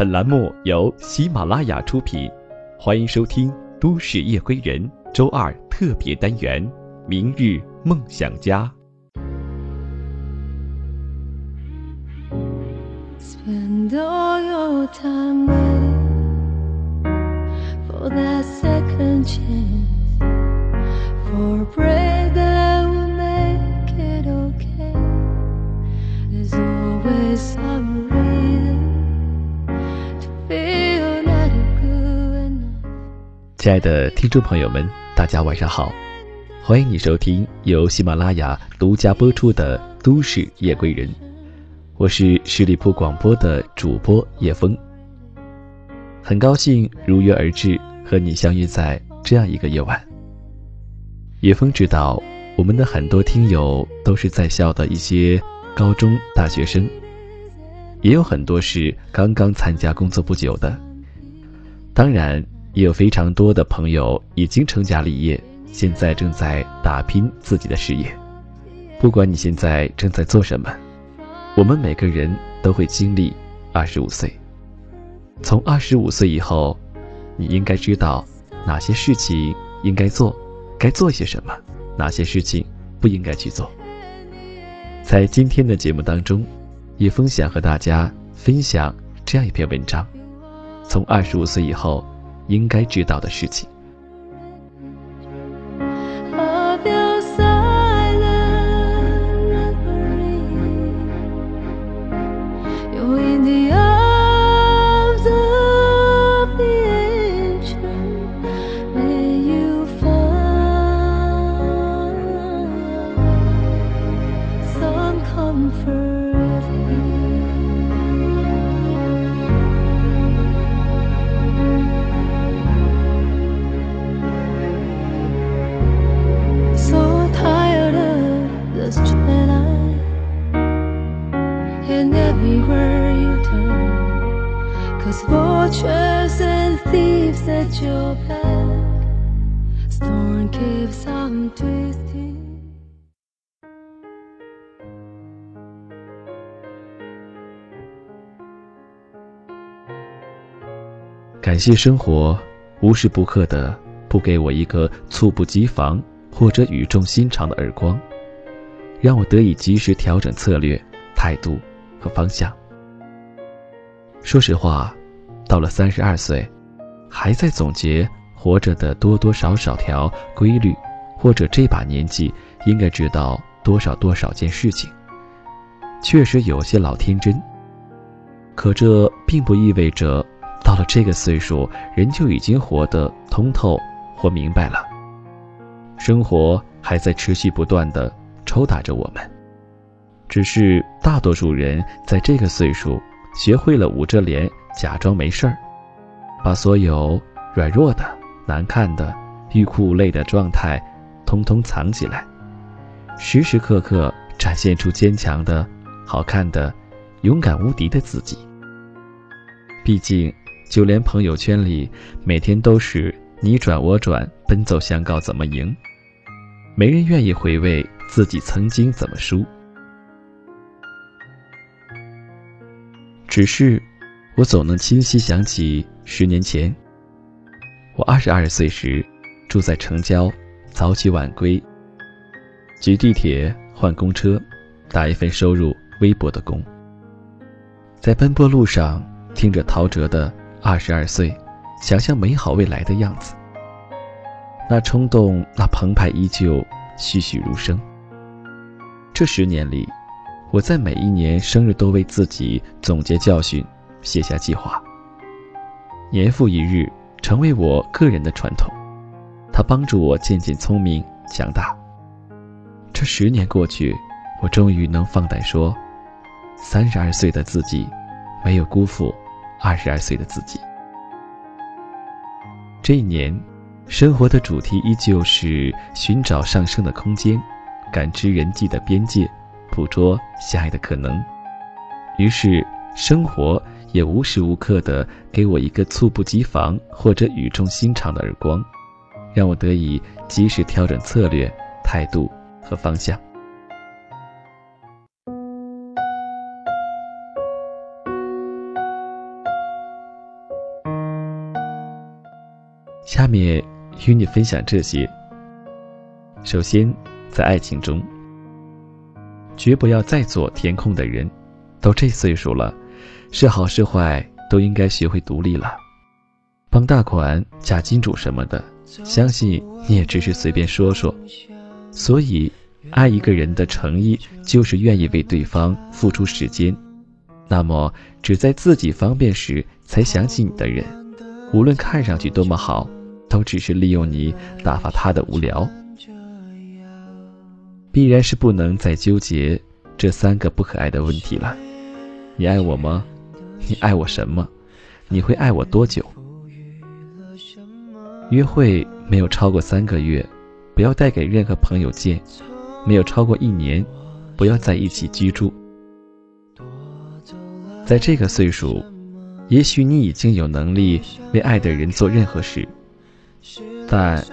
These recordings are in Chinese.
本栏目由喜马拉雅出品，欢迎收听《都市夜归人》周二特别单元《明日梦想家》。亲爱的听众朋友们，大家晚上好，欢迎你收听由喜马拉雅独家播出的《都市夜归人》，我是十里铺广播的主播叶枫。很高兴如约而至，和你相遇在这样一个夜晚。叶枫知道，我们的很多听友都是在校的一些高中大学生，也有很多是刚刚参加工作不久的，当然。也有非常多的朋友已经成家立业，现在正在打拼自己的事业。不管你现在正在做什么，我们每个人都会经历二十五岁。从二十五岁以后，你应该知道哪些事情应该做，该做些什么，哪些事情不应该去做。在今天的节目当中，叶峰想和大家分享这样一篇文章：从二十五岁以后。应该知道的事情。感谢生活无时不刻的不给我一个猝不及防或者语重心长的耳光，让我得以及时调整策略、态度和方向。说实话，到了三十二岁，还在总结活着的多多少少条规律，或者这把年纪应该知道多少多少件事情，确实有些老天真。可这并不意味着。到了这个岁数，人就已经活得通透或明白了。生活还在持续不断的抽打着我们，只是大多数人在这个岁数学会了捂着脸假装没事儿，把所有软弱的、难看的、欲哭无泪的状态通通藏起来，时时刻刻展现出坚强的、好看的、勇敢无敌的自己。毕竟。就连朋友圈里，每天都是你转我转，奔走相告怎么赢，没人愿意回味自己曾经怎么输。只是，我总能清晰想起十年前，我二十二岁时，住在城郊，早起晚归，挤地铁换公车，打一份收入微薄的工，在奔波路上听着陶喆的。二十二岁，想象美好未来的样子，那冲动，那澎湃依旧，栩栩如生。这十年里，我在每一年生日都为自己总结教训，写下计划。年复一日，成为我个人的传统。它帮助我渐渐聪明强大。这十年过去，我终于能放胆说，三十二岁的自己，没有辜负。二十二岁的自己，这一年，生活的主题依旧是寻找上升的空间，感知人际的边界，捕捉相爱的可能。于是生活也无时无刻的给我一个猝不及防或者语重心长的耳光让我得以及时调整策略态度和方向。下面与你分享这些。首先在爱情中绝不要再做填空的人。都这岁数了，是好是坏都应该学会独立了。傍大款、嫁金主什么的，相信你也只是随便说说。所以，爱一个人的诚意就是愿意为对方付出时间。那么，只在自己方便时才想起你的人，无论看上去多么好，都只是利用你打发他的无聊。必然是不能再纠结这三个不可爱的问题了。你爱我吗？你爱我什么？你会爱我多久？约会没有超过三个月，不要带给任何朋友见；没有超过一年，不要在一起居住。在这个岁数，也许你已经有能力为爱的人做任何事，但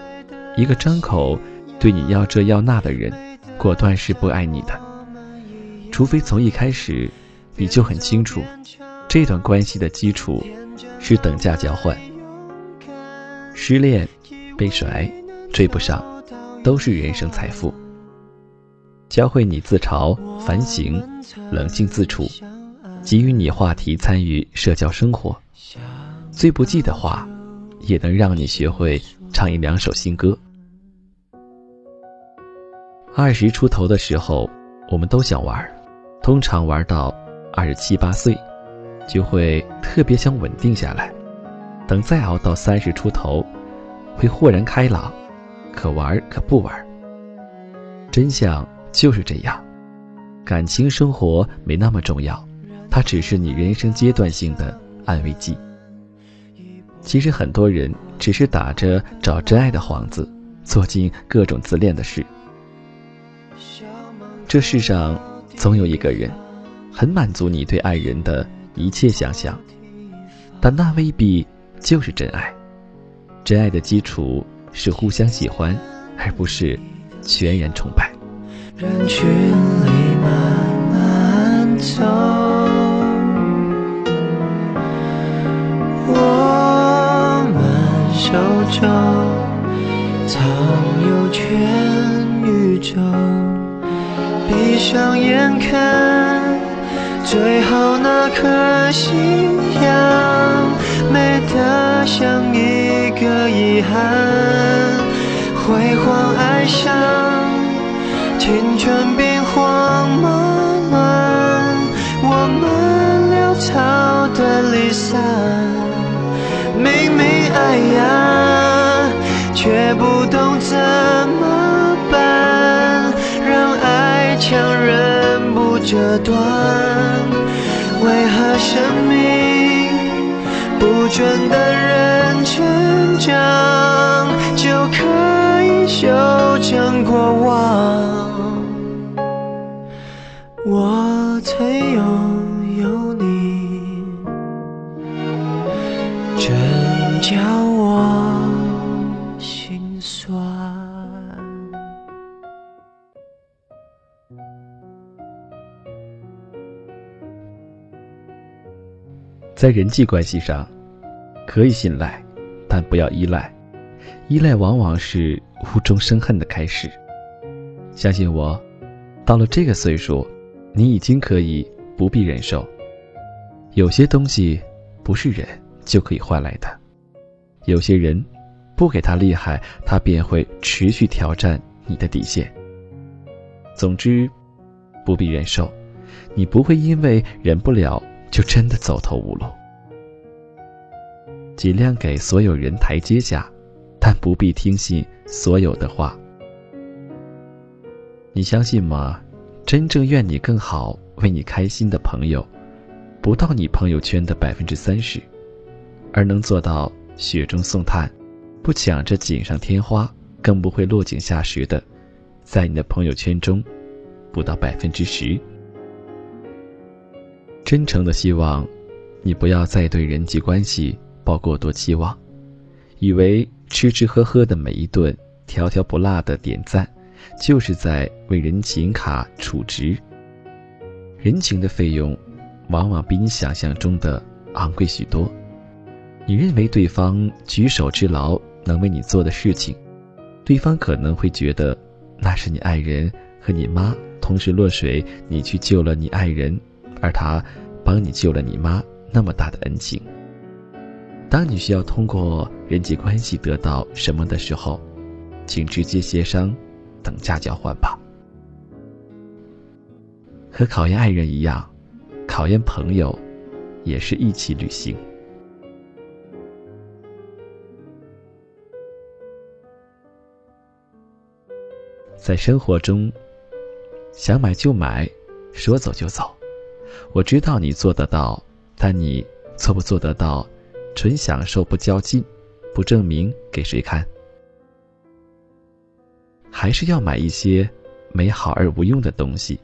一个张口对你要这要那的人，果断是不爱你的。除非从一开始，你就很清楚，这段关系的基础是等价交换。失恋、被甩、追不上，都是人生财富。教会你自嘲、反省、冷静自处，给予你话题参与社交生活。最不济的话，也能让你学会唱一两首新歌。二十出头的时候，我们都想玩，通常玩到二十七八岁，就会特别想稳定下来。等再熬到三十出头，会豁然开朗，可玩可不玩。真相就是这样，感情生活没那么重要，它只是你人生阶段性的安慰剂。其实很多人只是打着找真爱的幌子，做尽各种自恋的事。这世上总有一个人，很满足你对爱人的一切想象，但那未必。就是真爱，真爱的基础是互相喜欢，而不是全然崇拜。人群里遗憾，辉煌爱上青春兵荒马乱，我们潦草的离散，明明爱呀，却不懂怎么办，让爱强忍不折断，为何生命？不准的人成长，就可以修正过往。我曾拥有你，真叫我心酸。在人际关系上，可以信赖，但不要依赖。依赖往往是无中生恨的开始。相信我，到了这个岁数，你已经可以不必忍受。有些东西不是忍就可以换来的。有些人，不给他厉害，他便会持续挑战你的底线。总之，不必忍受，你不会因为忍不了。就真的走投无路。尽量给所有人台阶下，但不必听信所有的话。你相信吗？真正愿你更好、为你开心的朋友，不到你朋友圈的百分之三十；而能做到雪中送炭，不抢着锦上添花，更不会落井下石的，在你的朋友圈中，不到百分之十。真诚的希望，你不要再对人际关系抱过多期望，以为吃吃喝喝的每一顿条条不落的点赞，就是在为人情卡储值。人情的费用，往往比你想象中的昂贵许多。你认为对方举手之劳能为你做的事情，对方可能会觉得那是你爱人和你妈同时落水，你去救了你爱人，而他帮你救了你妈，那么大的恩情。当你需要通过人际关系得到什么的时候，请直接协商，等价交换吧。和考验爱人一样，考验朋友，也是一起旅行。在生活中，想买就买，说走就走。我知道你做得到，但你做不做得到？纯享受不较劲，不证明给谁看？还是要买一些美好而无用的东西。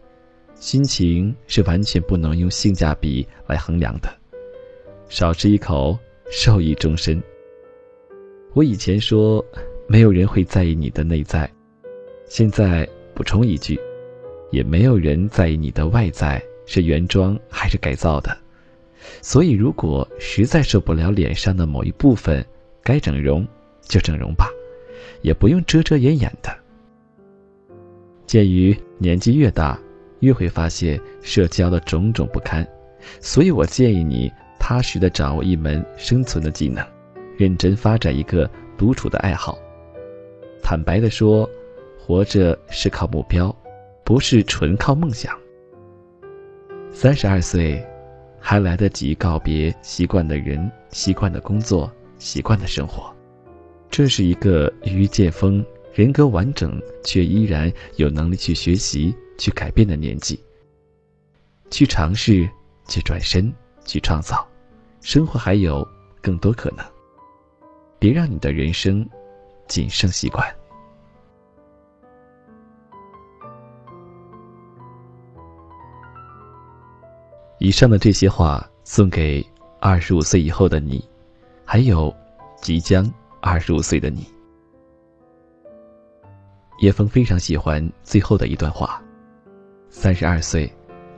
心情是完全不能用性价比来衡量的。少吃一口，受益终身。我以前说，没有人会在意你的内在，现在补充一句，也没有人在意你的外在是原装还是改造的。所以，如果实在受不了脸上的某一部分，该整容就整容吧，也不用遮遮掩掩的。鉴于年纪越大，越会发现社交的种种不堪，所以我建议你踏实的掌握一门生存的技能，认真发展一个独处的爱好。坦白的说，活着是靠目标，不是纯靠梦想。三十二岁。还来得及告别习惯的人、习惯的工作、习惯的生活，这是一个于剑锋、人格完整却依然有能力去学习、去改变的年纪。去尝试，去转身，去创造，生活还有更多可能。别让你的人生仅剩习惯。以上的这些话送给二十五岁以后的你，还有即将二十五岁的你。叶枫非常喜欢最后的一段话：三十二岁，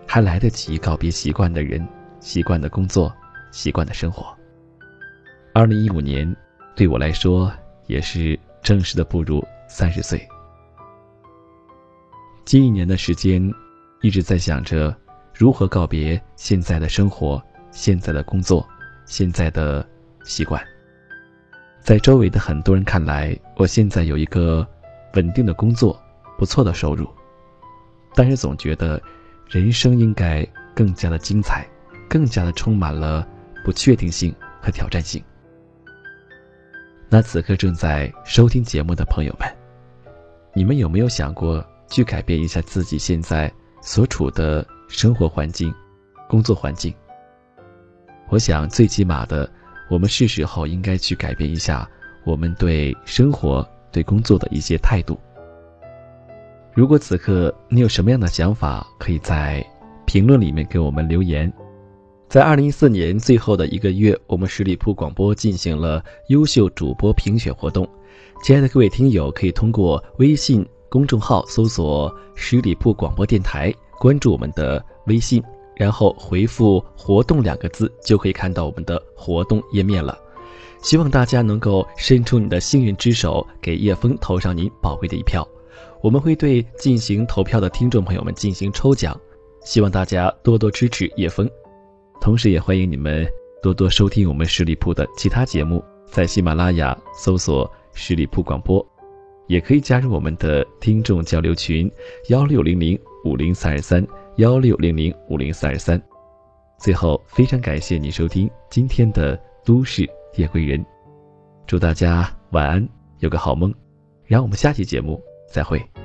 还来得及告别习惯的人、习惯的工作、习惯的生活。二零一五年对我来说也是正式的步入三十岁。近一年的时间，一直在想着。如何告别现在的生活、现在的工作、现在的习惯？在周围的很多人看来，我现在有一个稳定的工作、不错的收入，但是总觉得人生应该更加的精彩，更加的充满了不确定性和挑战性。那此刻正在收听节目的朋友们，你们有没有想过去改变一下自己现在所处的？生活环境，工作环境。我想，最起码的，我们是时候应该去改变一下我们对生活、对工作的一些态度。如果此刻你有什么样的想法，可以在评论里面给我们留言。在二零一四年最后的一个月，我们十里铺广播进行了优秀主播评选活动。亲爱的各位听友，可以通过微信公众号搜索“十里铺广播电台”。关注我们的微信，然后回复“活动”两个字，就可以看到我们的活动页面了。希望大家能够伸出你的幸运之手，给叶枫投上您宝贵的一票。我们会对进行投票的听众朋友们进行抽奖，希望大家多多支持叶枫。同时，也欢迎你们多多收听我们十里铺的其他节目，在喜马拉雅搜索“十里铺广播”，也可以加入我们的听众交流群：幺六零零。五零三二三幺六零零五零三二三，最后非常感谢您收听今天的都市夜归人，祝大家晚安，有个好梦，让我们下期节目再会。